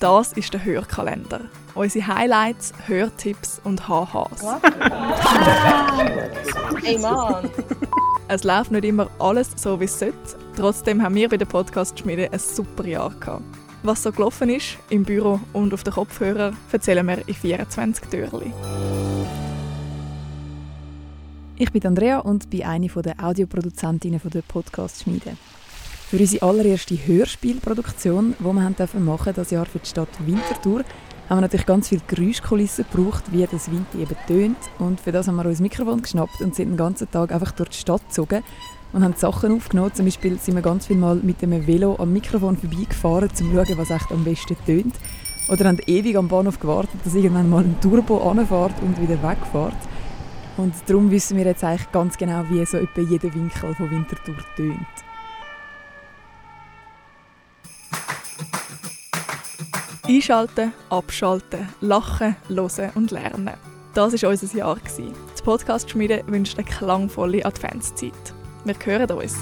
Das ist der Hörkalender. Unsere Highlights, Hörtipps und HHs. Ey Mann! Es läuft nicht immer alles so, wie es sollte. Trotzdem haben wir bei der Podcast-Schmiede ein super Jahr gehabt. Was so gelaufen ist, im Büro und auf den Kopfhörern, erzählen wir in 24 Türchen. Ich bin Andrea und bin eine der Audioproduzentinnen der Podcast-Schmiede. Für unsere allererste Hörspielproduktion, die wir machen durften, das Jahr für die Stadt Winterthur, haben wir natürlich ganz viele Geräuschkulissen gebraucht, wie das Winter eben tönt. Und für das haben wir uns Mikrofon geschnappt und sind den ganzen Tag einfach durch die Stadt gezogen und haben Sachen aufgenommen. Zum Beispiel sind wir ganz viel Mal mit dem Velo am Mikrofon vorbeigefahren, um zu schauen, was echt am besten tönt. Oder haben ewig am Bahnhof gewartet, dass irgendwann mal ein Turbo anfährt und wieder wegfährt. Und darum wissen wir jetzt eigentlich ganz genau, wie so etwa jeder Winkel von Winterthur tönt. Einschalten, abschalten, lachen, hören und lernen. Das war unser Jahr. Die Podcast-Schmiede wünscht eine klangvolle Adventszeit. Wir hören uns.